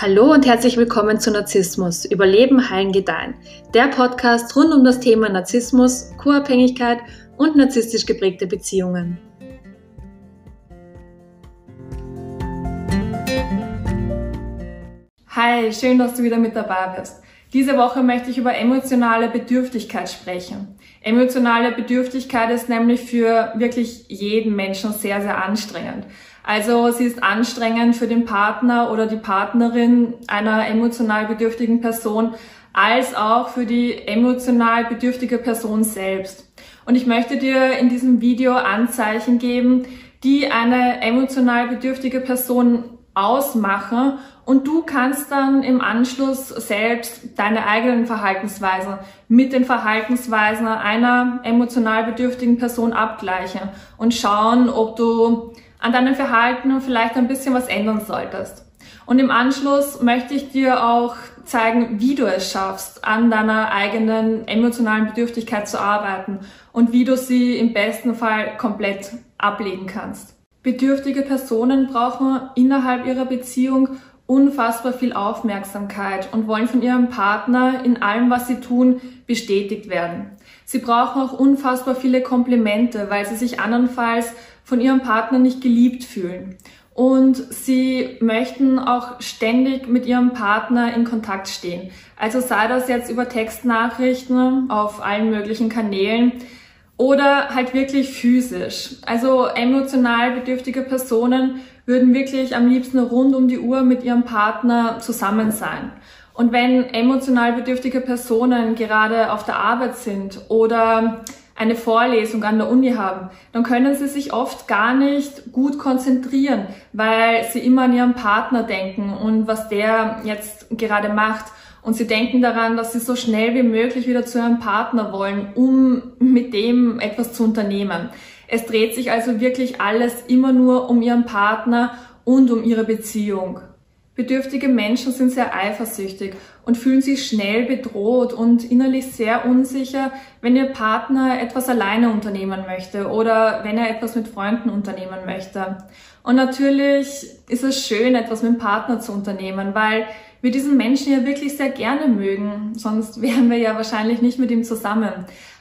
Hallo und herzlich willkommen zu Narzissmus, Überleben, Heilen, Gedeihen. Der Podcast rund um das Thema Narzissmus, Co-Abhängigkeit und narzisstisch geprägte Beziehungen. Hi, schön, dass du wieder mit dabei bist. Diese Woche möchte ich über emotionale Bedürftigkeit sprechen. Emotionale Bedürftigkeit ist nämlich für wirklich jeden Menschen sehr, sehr anstrengend. Also sie ist anstrengend für den Partner oder die Partnerin einer emotional bedürftigen Person, als auch für die emotional bedürftige Person selbst. Und ich möchte dir in diesem Video Anzeichen geben, die eine emotional bedürftige Person ausmachen und du kannst dann im Anschluss selbst deine eigenen Verhaltensweisen mit den Verhaltensweisen einer emotional bedürftigen Person abgleichen und schauen, ob du an deinem Verhalten vielleicht ein bisschen was ändern solltest. Und im Anschluss möchte ich dir auch zeigen, wie du es schaffst, an deiner eigenen emotionalen Bedürftigkeit zu arbeiten und wie du sie im besten Fall komplett ablegen kannst. Bedürftige Personen brauchen innerhalb ihrer Beziehung unfassbar viel Aufmerksamkeit und wollen von ihrem Partner in allem, was sie tun, bestätigt werden. Sie brauchen auch unfassbar viele Komplimente, weil sie sich andernfalls von ihrem Partner nicht geliebt fühlen. Und sie möchten auch ständig mit ihrem Partner in Kontakt stehen. Also sei das jetzt über Textnachrichten auf allen möglichen Kanälen oder halt wirklich physisch. Also emotional bedürftige Personen würden wirklich am liebsten rund um die Uhr mit ihrem Partner zusammen sein. Und wenn emotional bedürftige Personen gerade auf der Arbeit sind oder eine Vorlesung an der Uni haben, dann können sie sich oft gar nicht gut konzentrieren, weil sie immer an ihren Partner denken und was der jetzt gerade macht. Und sie denken daran, dass sie so schnell wie möglich wieder zu ihrem Partner wollen, um mit dem etwas zu unternehmen. Es dreht sich also wirklich alles immer nur um ihren Partner und um ihre Beziehung. Bedürftige Menschen sind sehr eifersüchtig und fühlen sich schnell bedroht und innerlich sehr unsicher, wenn ihr Partner etwas alleine unternehmen möchte oder wenn er etwas mit Freunden unternehmen möchte. Und natürlich ist es schön, etwas mit dem Partner zu unternehmen, weil wir diesen Menschen ja wirklich sehr gerne mögen, sonst wären wir ja wahrscheinlich nicht mit ihm zusammen.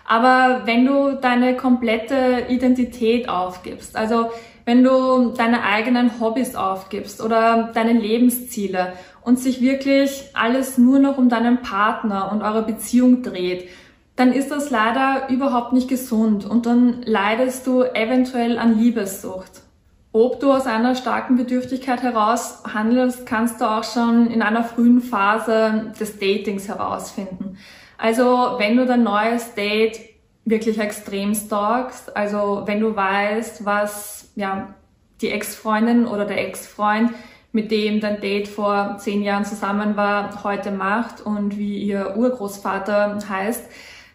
Aber wenn du deine komplette Identität aufgibst, also wenn du deine eigenen Hobbys aufgibst oder deine Lebensziele und sich wirklich alles nur noch um deinen Partner und eure Beziehung dreht, dann ist das leider überhaupt nicht gesund und dann leidest du eventuell an Liebessucht. Ob du aus einer starken Bedürftigkeit heraus handelst, kannst du auch schon in einer frühen Phase des Datings herausfinden. Also wenn du dein neues Date wirklich extrem stalkst. Also wenn du weißt, was ja die Ex-Freundin oder der Ex-Freund, mit dem dein Date vor zehn Jahren zusammen war, heute macht und wie ihr Urgroßvater heißt,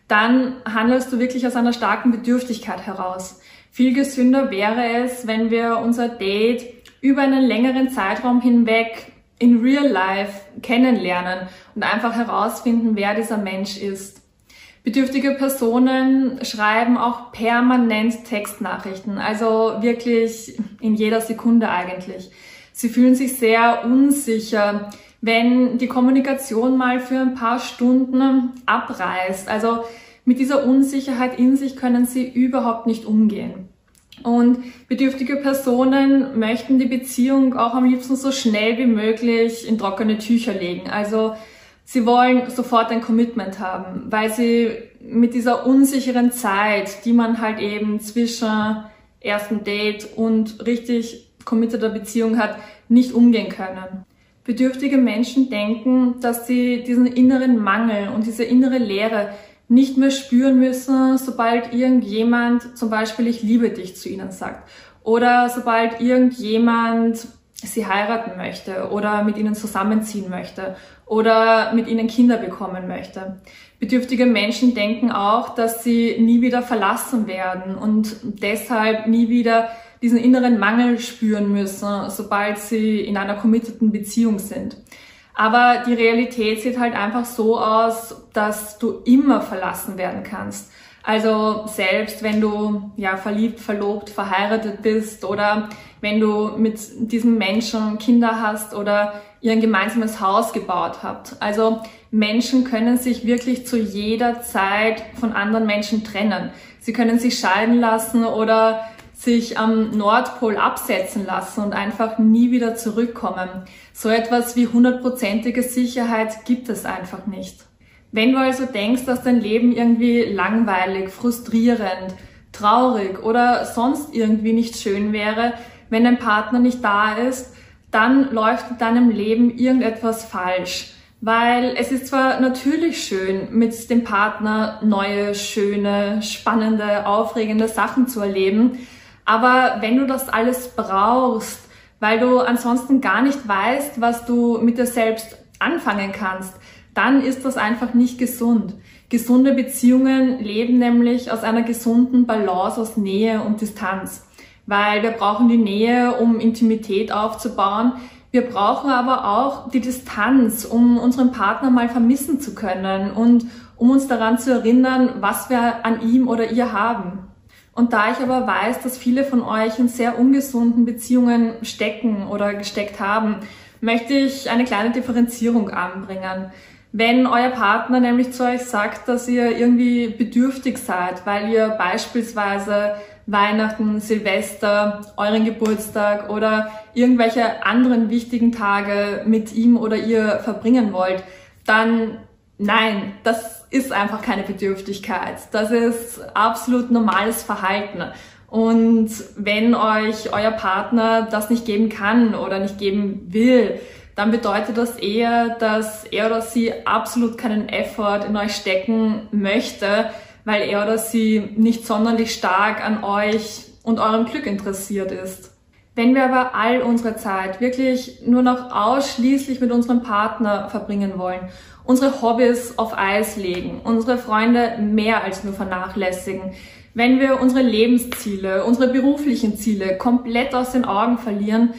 dann handelst du wirklich aus einer starken Bedürftigkeit heraus. Viel gesünder wäre es, wenn wir unser Date über einen längeren Zeitraum hinweg in real life kennenlernen und einfach herausfinden, wer dieser Mensch ist. Bedürftige Personen schreiben auch permanent Textnachrichten, also wirklich in jeder Sekunde eigentlich. Sie fühlen sich sehr unsicher, wenn die Kommunikation mal für ein paar Stunden abreißt. Also mit dieser Unsicherheit in sich können sie überhaupt nicht umgehen. Und bedürftige Personen möchten die Beziehung auch am liebsten so schnell wie möglich in trockene Tücher legen. Also Sie wollen sofort ein Commitment haben, weil sie mit dieser unsicheren Zeit, die man halt eben zwischen ersten Date und richtig committeter Beziehung hat, nicht umgehen können. Bedürftige Menschen denken, dass sie diesen inneren Mangel und diese innere Leere nicht mehr spüren müssen, sobald irgendjemand zum Beispiel ich liebe dich zu ihnen sagt oder sobald irgendjemand sie heiraten möchte oder mit ihnen zusammenziehen möchte oder mit ihnen Kinder bekommen möchte. Bedürftige Menschen denken auch, dass sie nie wieder verlassen werden und deshalb nie wieder diesen inneren Mangel spüren müssen, sobald sie in einer committeden Beziehung sind. Aber die Realität sieht halt einfach so aus, dass du immer verlassen werden kannst. Also selbst wenn du ja verliebt, verlobt, verheiratet bist oder wenn du mit diesem Menschen Kinder hast oder ihr ein gemeinsames Haus gebaut habt. Also Menschen können sich wirklich zu jeder Zeit von anderen Menschen trennen. Sie können sich scheiden lassen oder sich am Nordpol absetzen lassen und einfach nie wieder zurückkommen. So etwas wie hundertprozentige Sicherheit gibt es einfach nicht. Wenn du also denkst, dass dein Leben irgendwie langweilig, frustrierend, traurig oder sonst irgendwie nicht schön wäre, wenn dein Partner nicht da ist, dann läuft in deinem Leben irgendetwas falsch. Weil es ist zwar natürlich schön, mit dem Partner neue, schöne, spannende, aufregende Sachen zu erleben, aber wenn du das alles brauchst, weil du ansonsten gar nicht weißt, was du mit dir selbst anfangen kannst, dann ist das einfach nicht gesund. Gesunde Beziehungen leben nämlich aus einer gesunden Balance aus Nähe und Distanz, weil wir brauchen die Nähe, um Intimität aufzubauen. Wir brauchen aber auch die Distanz, um unseren Partner mal vermissen zu können und um uns daran zu erinnern, was wir an ihm oder ihr haben. Und da ich aber weiß, dass viele von euch in sehr ungesunden Beziehungen stecken oder gesteckt haben, möchte ich eine kleine Differenzierung anbringen. Wenn euer Partner nämlich zu euch sagt, dass ihr irgendwie bedürftig seid, weil ihr beispielsweise Weihnachten, Silvester, euren Geburtstag oder irgendwelche anderen wichtigen Tage mit ihm oder ihr verbringen wollt, dann nein, das ist einfach keine Bedürftigkeit. Das ist absolut normales Verhalten. Und wenn euch euer Partner das nicht geben kann oder nicht geben will, dann bedeutet das eher, dass er oder sie absolut keinen Effort in euch stecken möchte, weil er oder sie nicht sonderlich stark an euch und eurem Glück interessiert ist. Wenn wir aber all unsere Zeit wirklich nur noch ausschließlich mit unserem Partner verbringen wollen, unsere Hobbys auf Eis legen, unsere Freunde mehr als nur vernachlässigen, wenn wir unsere Lebensziele, unsere beruflichen Ziele komplett aus den Augen verlieren,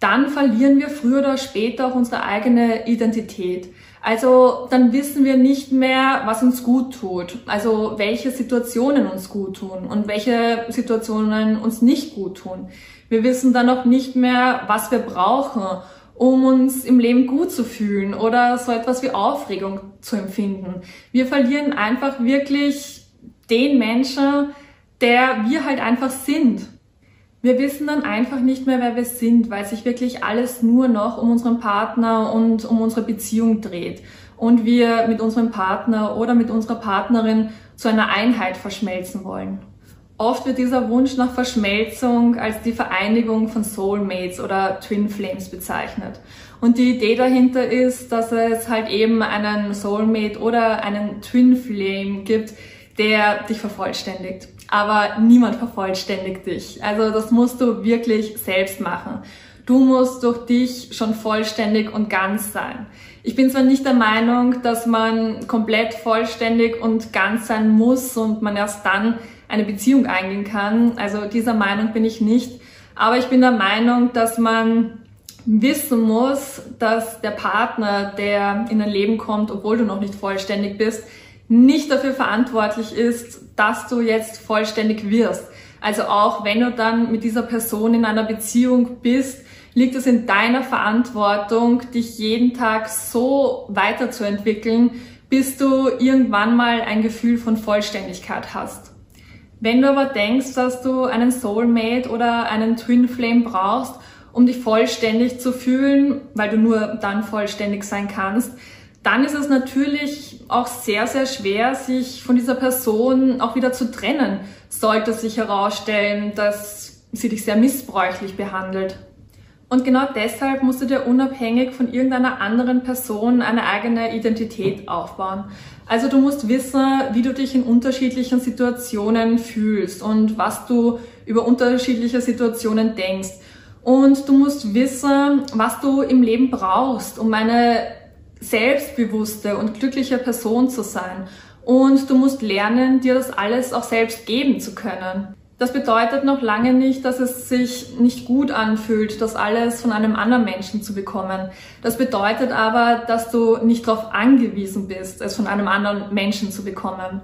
dann verlieren wir früher oder später auch unsere eigene Identität. Also dann wissen wir nicht mehr, was uns gut tut, also welche Situationen uns gut tun und welche Situationen uns nicht gut tun. Wir wissen dann auch nicht mehr, was wir brauchen, um uns im Leben gut zu fühlen oder so etwas wie Aufregung zu empfinden. Wir verlieren einfach wirklich den Menschen, der wir halt einfach sind. Wir wissen dann einfach nicht mehr, wer wir sind, weil sich wirklich alles nur noch um unseren Partner und um unsere Beziehung dreht und wir mit unserem Partner oder mit unserer Partnerin zu einer Einheit verschmelzen wollen. Oft wird dieser Wunsch nach Verschmelzung als die Vereinigung von Soulmates oder Twin Flames bezeichnet. Und die Idee dahinter ist, dass es halt eben einen Soulmate oder einen Twin Flame gibt, der dich vervollständigt aber niemand vervollständigt dich. Also das musst du wirklich selbst machen. Du musst durch dich schon vollständig und ganz sein. Ich bin zwar nicht der Meinung, dass man komplett vollständig und ganz sein muss und man erst dann eine Beziehung eingehen kann. Also dieser Meinung bin ich nicht. Aber ich bin der Meinung, dass man wissen muss, dass der Partner, der in dein Leben kommt, obwohl du noch nicht vollständig bist, nicht dafür verantwortlich ist, dass du jetzt vollständig wirst. Also auch wenn du dann mit dieser Person in einer Beziehung bist, liegt es in deiner Verantwortung, dich jeden Tag so weiterzuentwickeln, bis du irgendwann mal ein Gefühl von Vollständigkeit hast. Wenn du aber denkst, dass du einen Soulmate oder einen Twin Flame brauchst, um dich vollständig zu fühlen, weil du nur dann vollständig sein kannst, dann ist es natürlich auch sehr, sehr schwer, sich von dieser Person auch wieder zu trennen, sollte sich herausstellen, dass sie dich sehr missbräuchlich behandelt. Und genau deshalb musst du dir unabhängig von irgendeiner anderen Person eine eigene Identität aufbauen. Also du musst wissen, wie du dich in unterschiedlichen Situationen fühlst und was du über unterschiedliche Situationen denkst. Und du musst wissen, was du im Leben brauchst, um eine selbstbewusste und glückliche Person zu sein. Und du musst lernen, dir das alles auch selbst geben zu können. Das bedeutet noch lange nicht, dass es sich nicht gut anfühlt, das alles von einem anderen Menschen zu bekommen. Das bedeutet aber, dass du nicht darauf angewiesen bist, es von einem anderen Menschen zu bekommen.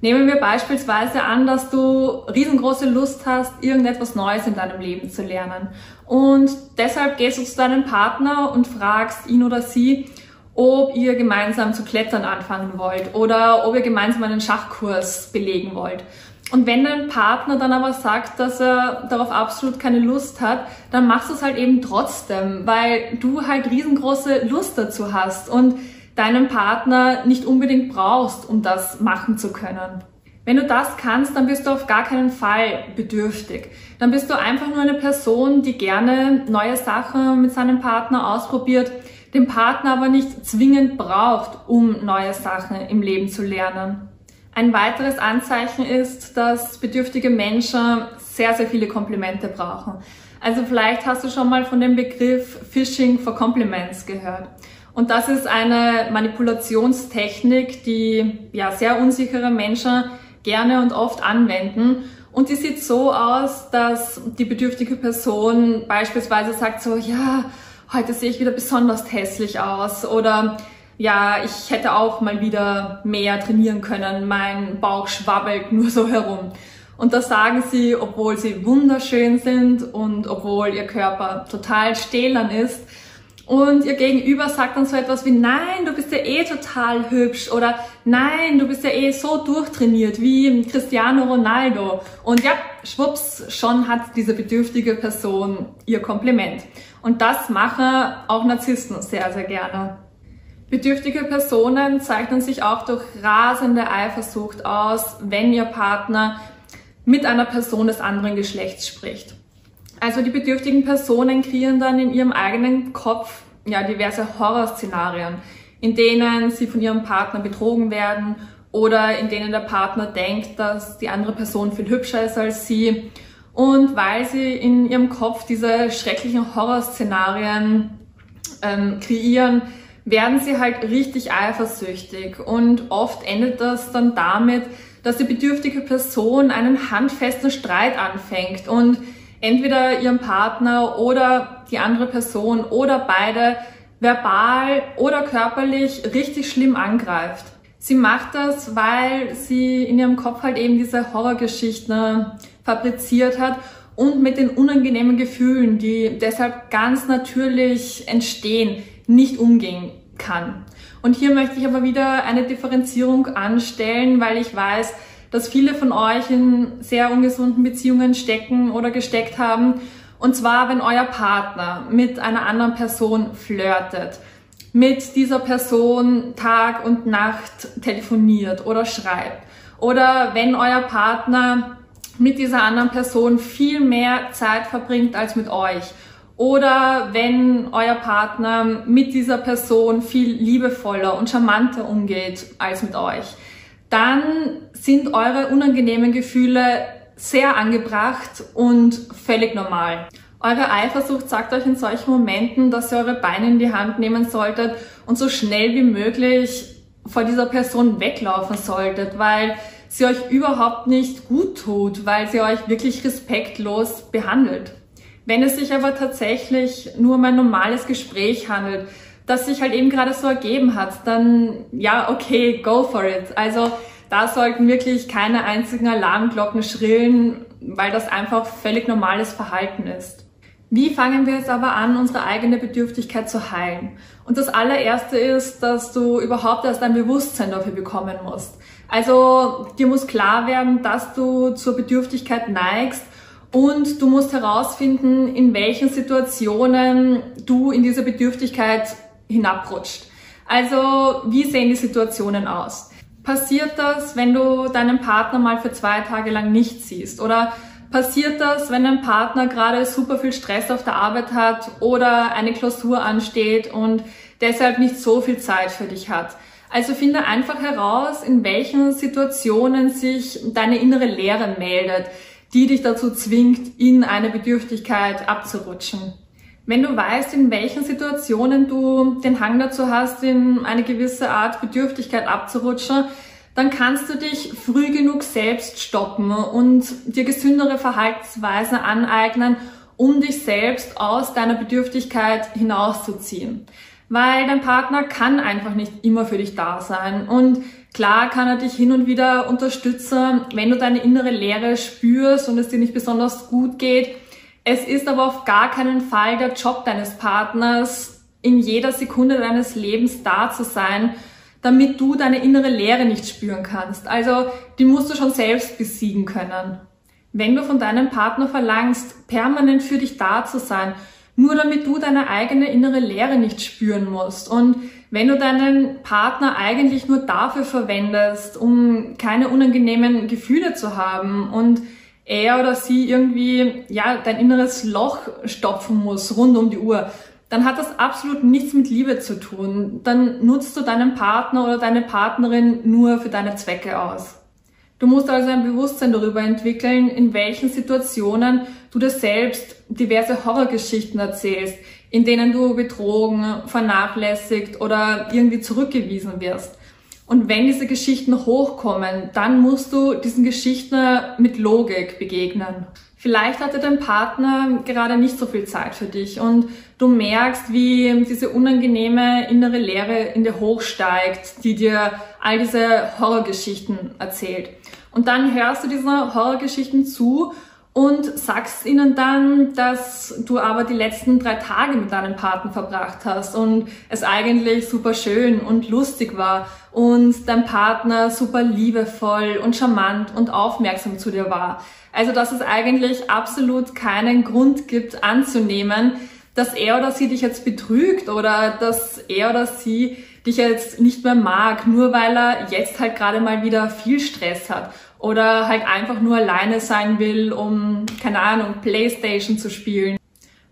Nehmen wir beispielsweise an, dass du riesengroße Lust hast, irgendetwas Neues in deinem Leben zu lernen. Und deshalb gehst du zu deinem Partner und fragst ihn oder sie, ob ihr gemeinsam zu klettern anfangen wollt oder ob ihr gemeinsam einen Schachkurs belegen wollt. Und wenn dein Partner dann aber sagt, dass er darauf absolut keine Lust hat, dann machst du es halt eben trotzdem, weil du halt riesengroße Lust dazu hast und deinen Partner nicht unbedingt brauchst, um das machen zu können. Wenn du das kannst, dann bist du auf gar keinen Fall bedürftig. Dann bist du einfach nur eine Person, die gerne neue Sachen mit seinem Partner ausprobiert, den Partner aber nicht zwingend braucht, um neue Sachen im Leben zu lernen. Ein weiteres Anzeichen ist, dass bedürftige Menschen sehr, sehr viele Komplimente brauchen. Also vielleicht hast du schon mal von dem Begriff Phishing for Compliments gehört. Und das ist eine Manipulationstechnik, die ja sehr unsichere Menschen gerne und oft anwenden. Und die sieht so aus, dass die bedürftige Person beispielsweise sagt so, ja, heute sehe ich wieder besonders hässlich aus oder ja, ich hätte auch mal wieder mehr trainieren können, mein Bauch schwabbelt nur so herum. Und das sagen sie, obwohl sie wunderschön sind und obwohl ihr Körper total stählern ist. Und ihr Gegenüber sagt dann so etwas wie, nein, du bist ja eh total hübsch oder nein, du bist ja eh so durchtrainiert wie Cristiano Ronaldo. Und ja, schwupps, schon hat diese bedürftige Person ihr Kompliment. Und das machen auch Narzissten sehr, sehr gerne. Bedürftige Personen zeichnen sich auch durch rasende Eifersucht aus, wenn ihr Partner mit einer Person des anderen Geschlechts spricht. Also die bedürftigen Personen kreieren dann in ihrem eigenen Kopf ja diverse Horrorszenarien, in denen sie von ihrem Partner betrogen werden oder in denen der Partner denkt, dass die andere Person viel hübscher ist als sie. Und weil sie in ihrem Kopf diese schrecklichen Horrorszenarien ähm, kreieren, werden sie halt richtig eifersüchtig. Und oft endet das dann damit, dass die bedürftige Person einen handfesten Streit anfängt und entweder ihren Partner oder die andere Person oder beide verbal oder körperlich richtig schlimm angreift. Sie macht das, weil sie in ihrem Kopf halt eben diese Horrorgeschichten fabriziert hat und mit den unangenehmen Gefühlen, die deshalb ganz natürlich entstehen, nicht umgehen kann. Und hier möchte ich aber wieder eine Differenzierung anstellen, weil ich weiß, dass viele von euch in sehr ungesunden Beziehungen stecken oder gesteckt haben. Und zwar, wenn euer Partner mit einer anderen Person flirtet, mit dieser Person Tag und Nacht telefoniert oder schreibt. Oder wenn euer Partner mit dieser anderen Person viel mehr Zeit verbringt als mit euch. Oder wenn euer Partner mit dieser Person viel liebevoller und charmanter umgeht als mit euch dann sind eure unangenehmen Gefühle sehr angebracht und völlig normal. Eure Eifersucht sagt euch in solchen Momenten, dass ihr eure Beine in die Hand nehmen solltet und so schnell wie möglich vor dieser Person weglaufen solltet, weil sie euch überhaupt nicht gut tut, weil sie euch wirklich respektlos behandelt. Wenn es sich aber tatsächlich nur um ein normales Gespräch handelt, das sich halt eben gerade so ergeben hat, dann ja, okay, go for it. Also da sollten wirklich keine einzigen Alarmglocken schrillen, weil das einfach völlig normales Verhalten ist. Wie fangen wir jetzt aber an, unsere eigene Bedürftigkeit zu heilen? Und das allererste ist, dass du überhaupt erst ein Bewusstsein dafür bekommen musst. Also dir muss klar werden, dass du zur Bedürftigkeit neigst und du musst herausfinden, in welchen Situationen du in diese Bedürftigkeit hinabrutscht. Also, wie sehen die Situationen aus? Passiert das, wenn du deinen Partner mal für zwei Tage lang nicht siehst? Oder passiert das, wenn dein Partner gerade super viel Stress auf der Arbeit hat oder eine Klausur ansteht und deshalb nicht so viel Zeit für dich hat? Also finde einfach heraus, in welchen Situationen sich deine innere Leere meldet, die dich dazu zwingt, in eine Bedürftigkeit abzurutschen. Wenn du weißt, in welchen Situationen du den Hang dazu hast, in eine gewisse Art Bedürftigkeit abzurutschen, dann kannst du dich früh genug selbst stoppen und dir gesündere Verhaltensweisen aneignen, um dich selbst aus deiner Bedürftigkeit hinauszuziehen. Weil dein Partner kann einfach nicht immer für dich da sein und Klar kann er dich hin und wieder unterstützen, wenn du deine innere Leere spürst und es dir nicht besonders gut geht. Es ist aber auf gar keinen Fall der Job deines Partners, in jeder Sekunde deines Lebens da zu sein, damit du deine innere Leere nicht spüren kannst. Also die musst du schon selbst besiegen können. Wenn du von deinem Partner verlangst, permanent für dich da zu sein, nur damit du deine eigene innere Leere nicht spüren musst und wenn du deinen Partner eigentlich nur dafür verwendest, um keine unangenehmen Gefühle zu haben und er oder sie irgendwie, ja, dein inneres Loch stopfen muss rund um die Uhr, dann hat das absolut nichts mit Liebe zu tun. Dann nutzt du deinen Partner oder deine Partnerin nur für deine Zwecke aus. Du musst also ein Bewusstsein darüber entwickeln, in welchen Situationen du dir selbst diverse Horrorgeschichten erzählst, in denen du betrogen, vernachlässigt oder irgendwie zurückgewiesen wirst. Und wenn diese Geschichten hochkommen, dann musst du diesen Geschichten mit Logik begegnen. Vielleicht hatte dein Partner gerade nicht so viel Zeit für dich und du merkst, wie diese unangenehme innere Leere in dir hochsteigt, die dir all diese Horrorgeschichten erzählt. Und dann hörst du diesen Horrorgeschichten zu und sagst ihnen dann, dass du aber die letzten drei Tage mit deinem Partner verbracht hast und es eigentlich super schön und lustig war und dein Partner super liebevoll und charmant und aufmerksam zu dir war. Also, dass es eigentlich absolut keinen Grund gibt anzunehmen, dass er oder sie dich jetzt betrügt oder dass er oder sie dich jetzt nicht mehr mag, nur weil er jetzt halt gerade mal wieder viel Stress hat oder halt einfach nur alleine sein will, um, keine Ahnung, Playstation zu spielen.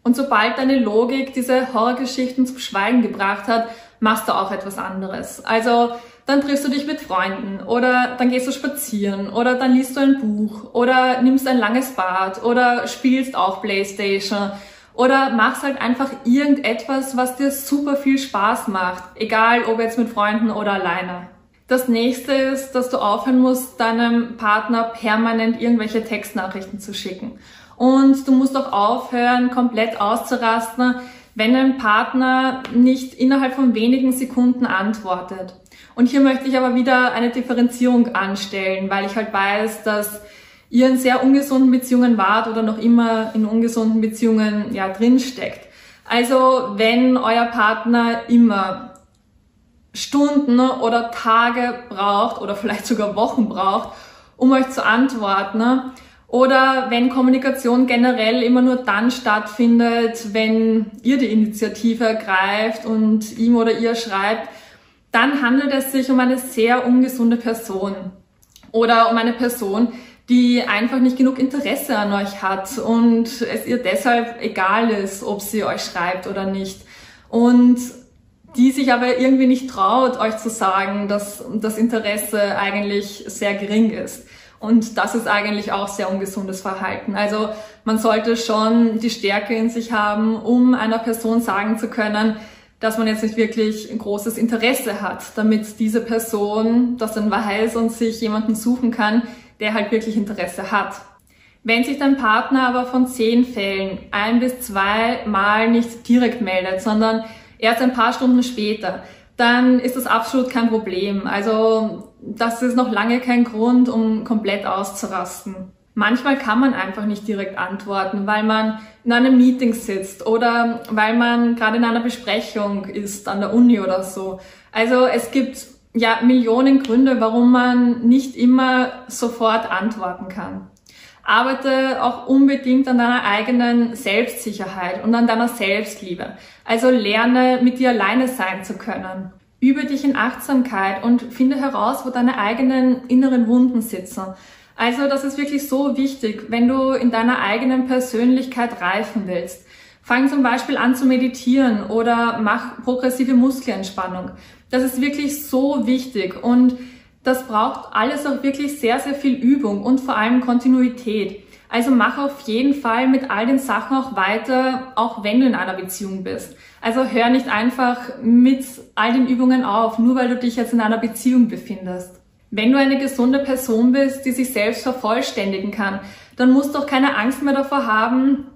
Und sobald deine Logik diese Horrorgeschichten zum Schweigen gebracht hat, machst du auch etwas anderes. Also dann triffst du dich mit Freunden oder dann gehst du spazieren oder dann liest du ein Buch oder nimmst ein langes Bad oder spielst auch Playstation oder machst halt einfach irgendetwas, was dir super viel Spaß macht, egal ob jetzt mit Freunden oder alleine. Das nächste ist, dass du aufhören musst, deinem Partner permanent irgendwelche Textnachrichten zu schicken. Und du musst auch aufhören, komplett auszurasten, wenn dein Partner nicht innerhalb von wenigen Sekunden antwortet. Und hier möchte ich aber wieder eine Differenzierung anstellen, weil ich halt weiß, dass ihr in sehr ungesunden Beziehungen wart oder noch immer in ungesunden Beziehungen ja drinsteckt. Also wenn euer Partner immer Stunden oder Tage braucht oder vielleicht sogar Wochen braucht, um euch zu antworten. Oder wenn Kommunikation generell immer nur dann stattfindet, wenn ihr die Initiative ergreift und ihm oder ihr schreibt, dann handelt es sich um eine sehr ungesunde Person. Oder um eine Person, die einfach nicht genug Interesse an euch hat und es ihr deshalb egal ist, ob sie euch schreibt oder nicht. Und die sich aber irgendwie nicht traut, euch zu sagen, dass das Interesse eigentlich sehr gering ist. Und das ist eigentlich auch sehr ungesundes Verhalten. Also man sollte schon die Stärke in sich haben, um einer Person sagen zu können, dass man jetzt nicht wirklich ein großes Interesse hat, damit diese Person das dann weiß und sich jemanden suchen kann, der halt wirklich Interesse hat. Wenn sich dein Partner aber von zehn Fällen ein bis zwei Mal nicht direkt meldet, sondern erst ein paar Stunden später, dann ist das absolut kein Problem. Also das ist noch lange kein Grund, um komplett auszurasten. Manchmal kann man einfach nicht direkt antworten, weil man in einem Meeting sitzt oder weil man gerade in einer Besprechung ist an der Uni oder so. Also es gibt ja Millionen Gründe, warum man nicht immer sofort antworten kann. Arbeite auch unbedingt an deiner eigenen Selbstsicherheit und an deiner Selbstliebe. Also lerne, mit dir alleine sein zu können. Übe dich in Achtsamkeit und finde heraus, wo deine eigenen inneren Wunden sitzen. Also das ist wirklich so wichtig, wenn du in deiner eigenen Persönlichkeit reifen willst. Fang zum Beispiel an zu meditieren oder mach progressive Muskelentspannung. Das ist wirklich so wichtig und das braucht alles auch wirklich sehr, sehr viel Übung und vor allem Kontinuität. Also mach auf jeden Fall mit all den Sachen auch weiter, auch wenn du in einer Beziehung bist. Also hör nicht einfach mit all den Übungen auf, nur weil du dich jetzt in einer Beziehung befindest. Wenn du eine gesunde Person bist, die sich selbst vervollständigen kann, dann musst du auch keine Angst mehr davor haben,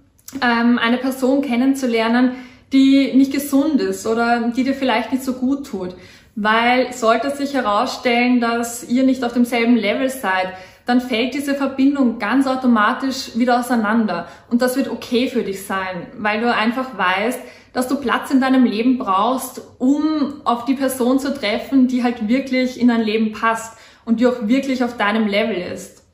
ähm, eine Person kennenzulernen, die nicht gesund ist oder die dir vielleicht nicht so gut tut. Weil sollte sich herausstellen, dass ihr nicht auf demselben Level seid, dann fällt diese Verbindung ganz automatisch wieder auseinander. Und das wird okay für dich sein, weil du einfach weißt, dass du Platz in deinem Leben brauchst, um auf die Person zu treffen, die halt wirklich in dein Leben passt und die auch wirklich auf deinem Level ist.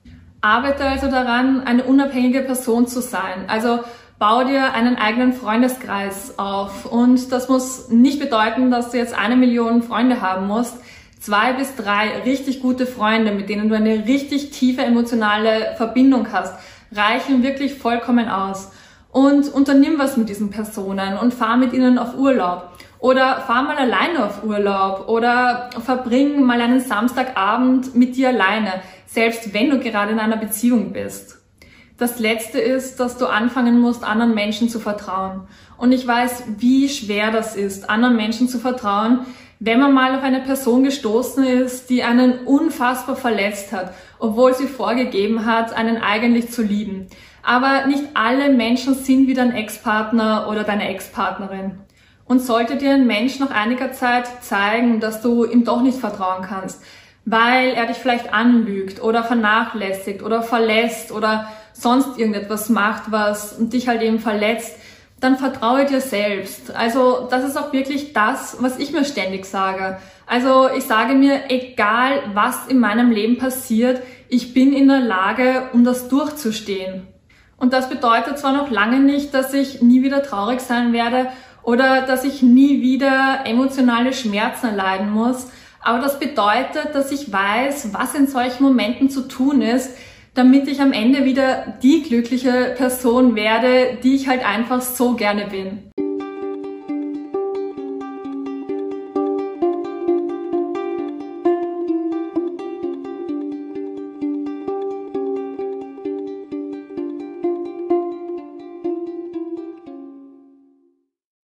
Arbeite also daran, eine unabhängige Person zu sein. Also bau dir einen eigenen Freundeskreis auf. Und das muss nicht bedeuten, dass du jetzt eine Million Freunde haben musst. Zwei bis drei richtig gute Freunde, mit denen du eine richtig tiefe emotionale Verbindung hast, reichen wirklich vollkommen aus. Und unternimm was mit diesen Personen und fahr mit ihnen auf Urlaub. Oder fahr mal alleine auf Urlaub oder verbring mal einen Samstagabend mit dir alleine, selbst wenn du gerade in einer Beziehung bist. Das letzte ist, dass du anfangen musst, anderen Menschen zu vertrauen. Und ich weiß, wie schwer das ist, anderen Menschen zu vertrauen, wenn man mal auf eine Person gestoßen ist, die einen unfassbar verletzt hat, obwohl sie vorgegeben hat, einen eigentlich zu lieben. Aber nicht alle Menschen sind wie dein Ex-Partner oder deine Ex-Partnerin. Und sollte dir ein Mensch nach einiger Zeit zeigen, dass du ihm doch nicht vertrauen kannst, weil er dich vielleicht anlügt oder vernachlässigt oder verlässt oder sonst irgendetwas macht, was dich halt eben verletzt, dann vertraue dir selbst. Also das ist auch wirklich das, was ich mir ständig sage. Also ich sage mir, egal was in meinem Leben passiert, ich bin in der Lage, um das durchzustehen. Und das bedeutet zwar noch lange nicht, dass ich nie wieder traurig sein werde oder dass ich nie wieder emotionale Schmerzen erleiden muss. Aber das bedeutet, dass ich weiß, was in solchen Momenten zu tun ist, damit ich am Ende wieder die glückliche Person werde, die ich halt einfach so gerne bin.